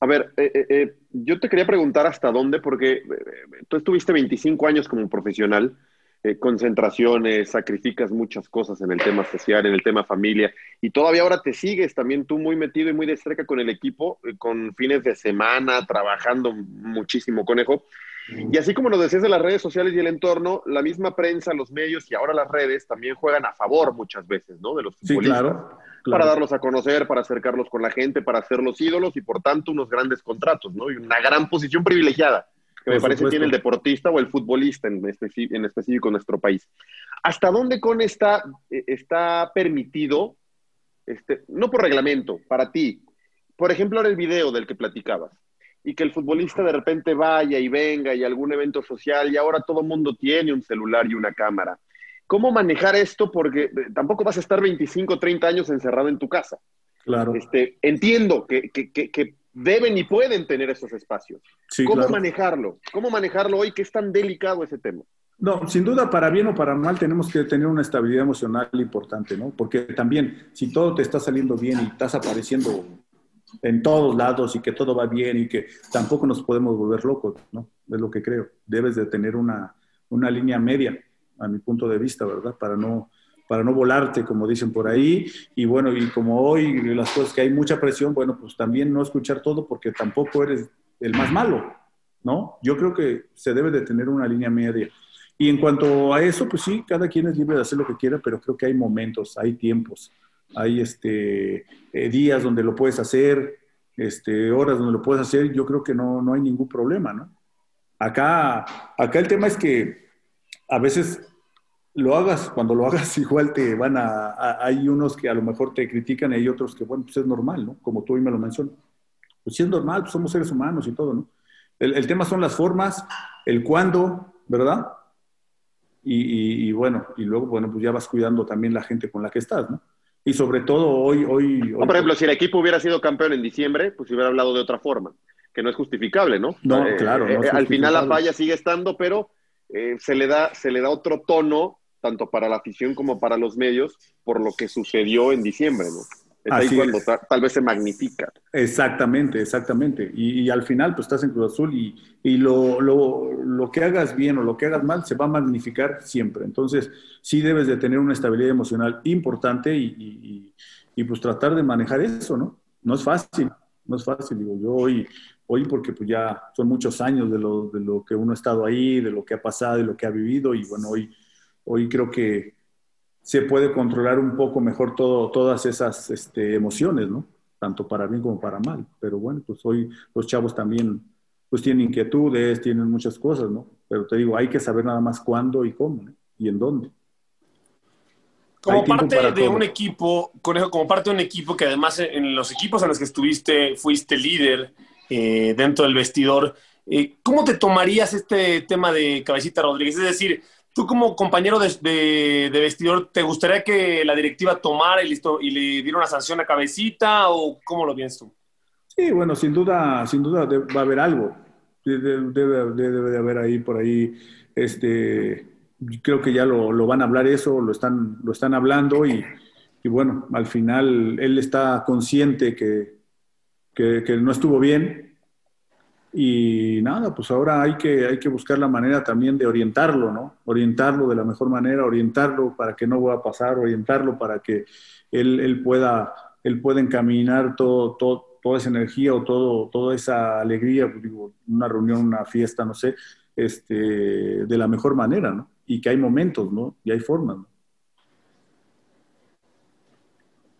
A ver, eh, eh, eh, yo te quería preguntar hasta dónde, porque tú estuviste 25 años como profesional, concentraciones, sacrificas muchas cosas en el tema social, en el tema familia, y todavía ahora te sigues también tú muy metido y muy de cerca con el equipo, con fines de semana, trabajando muchísimo, conejo. Y así como nos decías de las redes sociales y el entorno, la misma prensa, los medios y ahora las redes también juegan a favor muchas veces, ¿no? De los futbolistas. Sí, claro para darlos a conocer, para acercarlos con la gente, para hacerlos ídolos y por tanto unos grandes contratos, ¿no? Y una gran posición privilegiada que me parece tiene el deportista o el futbolista en, en específico en nuestro país. ¿Hasta dónde con está, eh, está permitido, este, no por reglamento, para ti? Por ejemplo, ahora el video del que platicabas y que el futbolista de repente vaya y venga y algún evento social y ahora todo el mundo tiene un celular y una cámara. ¿Cómo manejar esto? Porque eh, tampoco vas a estar 25, 30 años encerrado en tu casa. Claro. Este, entiendo que, deben y pueden tener esos espacios. ¿Cómo manejarlo? ¿Cómo manejarlo hoy que es tan delicado ese tema? No, sin duda, para bien o para mal, tenemos que tener una estabilidad emocional importante, ¿no? Porque también, si todo te está saliendo bien y estás apareciendo en todos lados y que todo va bien y que tampoco nos podemos volver locos, ¿no? Es lo que creo. Debes de tener una, una línea media a mi punto de vista, ¿verdad? Para no, para no volarte, como dicen por ahí. Y bueno, y como hoy las cosas que hay mucha presión, bueno, pues también no escuchar todo porque tampoco eres el más malo, ¿no? Yo creo que se debe de tener una línea media. Y en cuanto a eso, pues sí, cada quien es libre de hacer lo que quiera, pero creo que hay momentos, hay tiempos, hay este, eh, días donde lo puedes hacer, este, horas donde lo puedes hacer, yo creo que no, no hay ningún problema, ¿no? Acá, acá el tema es que a veces lo hagas, cuando lo hagas igual te van a, hay unos que a lo mejor te critican y hay otros que, bueno, pues es normal, ¿no? Como tú hoy me lo mencionas. Pues sí es normal, pues somos seres humanos y todo, ¿no? El, el tema son las formas, el cuándo, ¿verdad? Y, y, bueno, y luego, bueno, pues ya vas cuidando también la gente con la que estás, ¿no? Y sobre todo hoy, hoy... hoy por ejemplo, si el equipo hubiera sido campeón en diciembre, pues hubiera hablado de otra forma, que no es justificable, ¿no? No, eh, claro. No eh, al final la falla sigue estando, pero eh, se, le da, se le da otro tono, tanto para la afición como para los medios, por lo que sucedió en diciembre, ¿no? Es ahí cuando tal vez se magnifica. Exactamente, exactamente. Y, al final, pues estás en Cruz Azul y, y lo, lo, lo, que hagas bien o lo que hagas mal se va a magnificar siempre. Entonces, sí debes de tener una estabilidad emocional importante y, y, pues tratar de manejar eso, ¿no? No es fácil, no es fácil. Digo, yo hoy, hoy porque pues ya son muchos años de lo, de lo que uno ha estado ahí, de lo que ha pasado y lo que ha vivido y bueno, hoy, hoy creo que se puede controlar un poco mejor todo, todas esas este, emociones, ¿no? Tanto para bien como para mal. Pero bueno, pues hoy los chavos también pues tienen inquietudes, tienen muchas cosas, ¿no? Pero te digo, hay que saber nada más cuándo y cómo, ¿no? Y en dónde. Como parte de un equipo, Conejo, como parte de un equipo que además en los equipos en los que estuviste fuiste líder eh, dentro del vestidor, eh, ¿cómo te tomarías este tema de Cabecita Rodríguez? Es decir, Tú como compañero de, vestidor, ¿te gustaría que la directiva tomara y, listo, y le diera una sanción a cabecita o cómo lo piensas tú? Sí, bueno, sin duda, sin duda va a haber algo. Debe, de haber ahí por ahí, este, creo que ya lo, van a hablar eso, lo están, lo están hablando y, bueno, al final él está consciente que, que no estuvo bien, y nada, pues ahora hay que, hay que buscar la manera también de orientarlo, ¿no? Orientarlo de la mejor manera, orientarlo para que no va a pasar, orientarlo para que él, él pueda, él pueda encaminar todo, toda esa energía o todo, toda esa alegría, pues digo, una reunión, una fiesta, no sé, este, de la mejor manera, ¿no? Y que hay momentos, ¿no? Y hay formas, ¿no?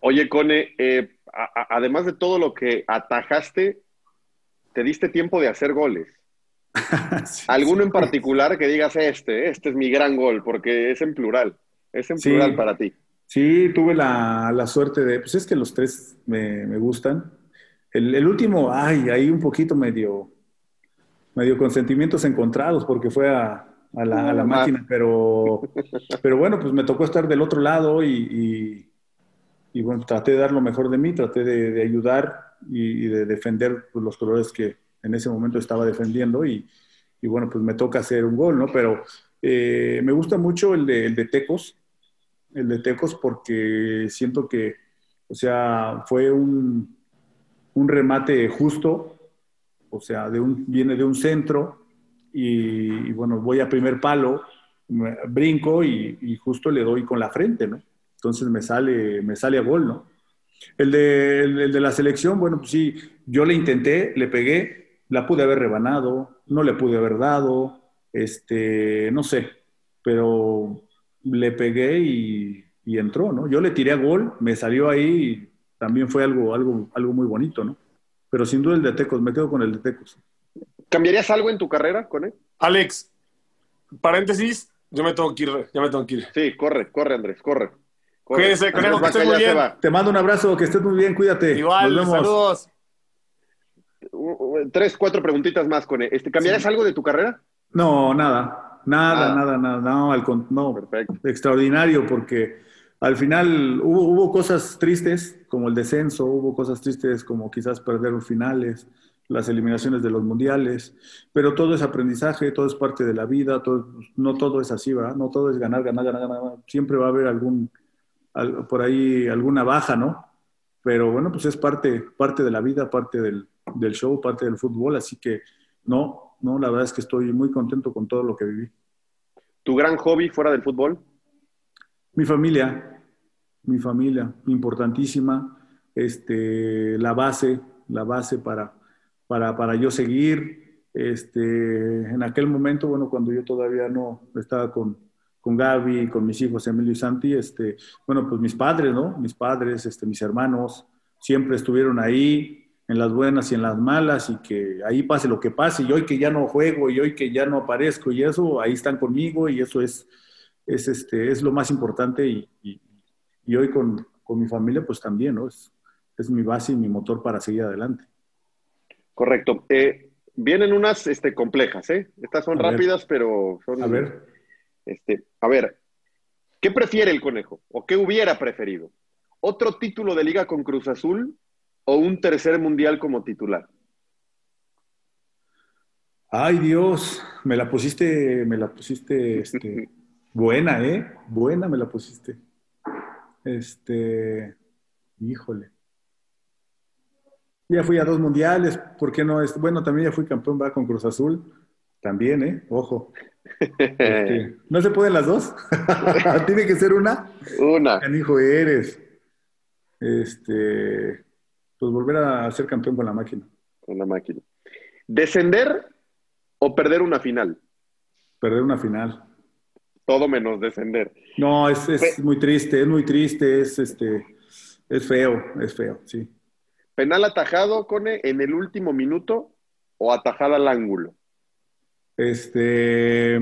Oye, Cone, eh, además de todo lo que atajaste, te diste tiempo de hacer goles. ¿Alguno en particular que digas este, este es mi gran gol, porque es en plural, es en plural para ti? Sí, tuve la, la, suerte de, pues es que los tres me, me gustan. El, el, último, ay, ahí un poquito medio, medio con sentimientos encontrados, porque fue a, a, la, a la, máquina, pero, pero bueno, pues me tocó estar del otro lado y, y, y bueno, traté de dar lo mejor de mí, traté de, de ayudar y, de defender pues, los colores que en ese momento estaba defendiendo y, y, bueno, pues me toca hacer un gol, ¿no? Pero eh, me gusta mucho el de, el de Tecos, el de Tecos porque siento que, o sea, fue un, un remate justo, o sea, de un, viene de un centro y, bueno, voy a primer palo, brinco y, y, justo le doy con la frente, ¿no? Entonces me sale, me sale a gol, ¿no? El de, el de la selección, bueno, pues sí, yo le intenté, le pegué, la pude haber rebanado, no le pude haber dado, este, no sé, pero le pegué y, y entró, ¿no? Yo le tiré a gol, me salió ahí y también fue algo, algo, algo muy bonito, ¿no? Pero sin duda el de Tecos, me quedo con el de Tecos. ¿Cambiarías algo en tu carrera con él? Alex, paréntesis, yo me tengo que ir, ya me tengo que ir. Sí, corre, corre Andrés, corre. Cuídense, Conejo, que estés muy bien. Te mando un abrazo, que estés muy bien, cuídate. Igual, saludos. Tres, cuatro preguntitas más, Cone. Este, ¿Cambiarías algo de tu carrera? No, nada, nada, nada, nada, no, al, no, Perfecto. extraordinario, porque al final hubo, hubo cosas tristes, como el descenso, hubo cosas tristes como quizás perder los finales, las eliminaciones de los mundiales, pero todo es aprendizaje, todo es parte de la vida, todo, no todo es así, ¿verdad? No todo es ganar, ganar, ganar, ganar. Siempre va a haber algún, por ahí alguna baja, ¿no? Pero bueno, pues es parte, parte de la vida, parte del, del show, parte del fútbol, así que no, no, la verdad es que estoy muy contento con todo lo que viví. ¿Tu gran hobby fuera del fútbol? Mi familia, mi familia, importantísima, este, la base, la base para, para, para yo seguir. Este, en aquel momento, bueno, cuando yo todavía no estaba con, con Gaby, con mis hijos Emilio y Santi, este, bueno, pues mis padres, ¿no? Mis padres, este, mis hermanos, siempre estuvieron ahí en las buenas y en las malas y que ahí pase lo que pase y hoy que ya no juego y hoy que ya no aparezco y eso, ahí están conmigo y eso es, es, este, es lo más importante y, y, y hoy con, con, mi familia pues también, ¿no? Es, es, mi base y mi motor para seguir adelante. Correcto. Eh, vienen unas este, complejas, ¿eh? Estas son a rápidas, ver. pero son... A ver. Este, a ver, ¿qué prefiere el conejo? ¿O qué hubiera preferido? ¿Otro título de liga con Cruz Azul o un tercer mundial como titular? Ay Dios, me la pusiste, me la pusiste, este, buena, ¿eh? Buena me la pusiste. Este, híjole. Ya fui a dos mundiales, ¿por qué no? Bueno, también ya fui campeón con Cruz Azul, también, ¿eh? Ojo. Este, ¿No se pueden las dos? ¿Tiene que ser una? Una. hijo eres. Este, pues volver a ser campeón con la máquina. Con la máquina. ¿Descender o perder una final? Perder una final. Todo menos descender. No, es, es muy triste, es muy triste, es este, es feo, es feo, sí. ¿Penal atajado, Cone, en el último minuto o atajada al ángulo? Este,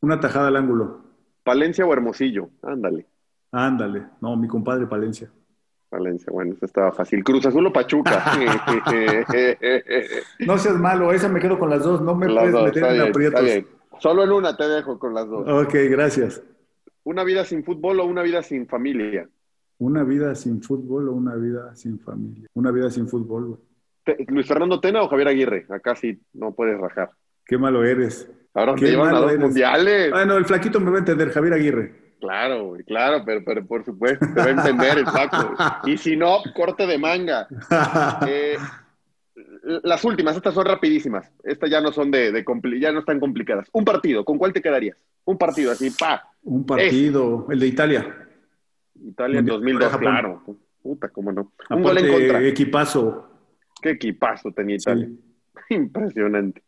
una atajada al ángulo. ¿Palencia o Hermosillo? Ándale. Ándale. No, mi compadre Palencia. Valencia, bueno, eso estaba fácil. Cruz Azul o Pachuca. no seas malo, esa me quedo con las dos, no me las puedes dos, meter en bien, aprietos. Bien. Solo en una te dejo con las dos. Ok, gracias. ¿Una vida sin fútbol o una vida sin familia? ¿Una vida sin fútbol o una vida sin familia? Una vida sin fútbol. ¿Luis Fernando Tena o Javier Aguirre? Acá sí no puedes rajar. Qué malo eres. Ahora te llevan a dos eres. mundiales. Bueno, el flaquito me va a entender, Javier Aguirre. Claro, güey, claro, pero, pero, por supuesto, te va a entender el Paco. Y si no, corte de manga. Eh, las últimas, estas son rapidísimas. Estas ya no son de, de ya no están complicadas. Un partido, ¿con cuál te quedarías? Un partido así, pa. Un partido, el de Italia. Italia en 2002, claro. Puta, cómo no. Un Aparte, gol en contra. Equipazo. Qué equipazo tenía Italia. Sí. Impresionante.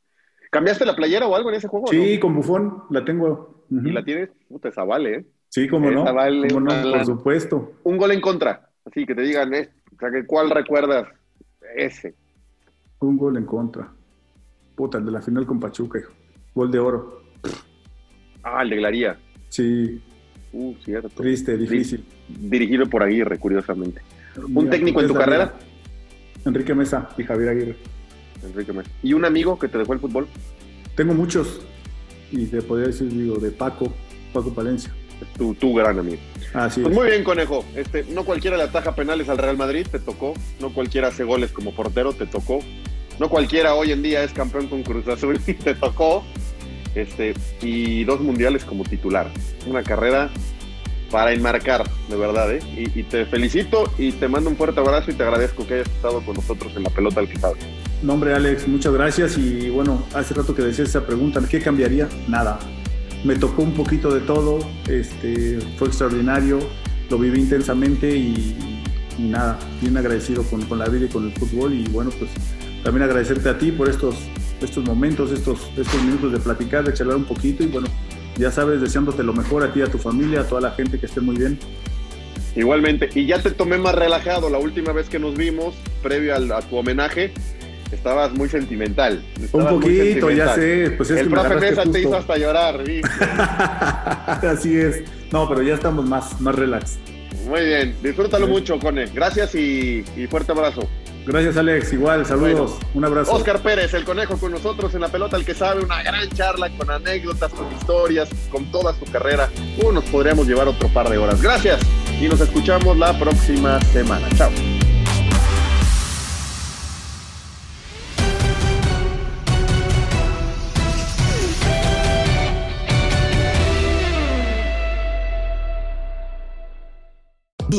¿Cambiaste la playera o algo en ese juego? Sí, no? con bufón, la tengo. Uh -huh. ¿Y la tienes? Puta, esa vale, ¿eh? Sí, cómo no. Esa vale, ¿Cómo no? la... Por supuesto. Un gol en contra. Así que te digan, ¿eh? o sea, ¿cuál recuerdas? Ese. Un gol en contra. Puta, el de la final con Pachuca, hijo. Gol de oro. Ah, el de Glaría. Sí. Uh, cierto. Triste, difícil. Dirigido por Aguirre, curiosamente. ¿Un técnico en tu carrera? Enrique Mesa y Javier Aguirre. Enrique Mesa. ¿Y un amigo que te dejó el fútbol? Tengo muchos. Y te podría decir, digo, de Paco, Paco Palencia. Tu, tu gran amigo. Así pues es. muy bien, Conejo. Este, no cualquiera le ataja penales al Real Madrid, te tocó. No cualquiera hace goles como portero, te tocó. No cualquiera hoy en día es campeón con Cruz Azul, te tocó. Este, y dos mundiales como titular. Una carrera para enmarcar, de verdad, ¿eh? Y, y, te felicito y te mando un fuerte abrazo y te agradezco que hayas estado con nosotros en la pelota al que sabe. No, hombre, Alex, muchas gracias. Y bueno, hace rato que decías esa pregunta, ¿qué cambiaría? Nada. Me tocó un poquito de todo, este, fue extraordinario, lo viví intensamente y, nada, bien agradecido con, con, la vida y con el fútbol. Y bueno, pues también agradecerte a ti por estos, estos momentos, estos, estos minutos de platicar, de charlar un poquito y bueno, ya sabes, deseándote lo mejor a ti, a tu familia, a toda la gente que esté muy bien. Igualmente, y ya te tomé más relajado la última vez que nos vimos, previo a tu homenaje, estabas muy sentimental. Estabas un poquito, sentimental. ya sé. Pues es el que profe Mesa te hizo hasta llorar, ¿viste? Así es. No, pero ya estamos más, más relax. Muy bien, disfrútalo sí. mucho, Cone. Gracias y, y fuerte abrazo. Gracias, Alex. Igual, saludos. Bueno, un abrazo. Oscar Pérez, el conejo con nosotros en la pelota, el que sabe, una gran charla con anécdotas, con historias, con toda su carrera. Uh, nos podríamos llevar otro par de horas. Gracias y nos escuchamos la próxima semana. Chao.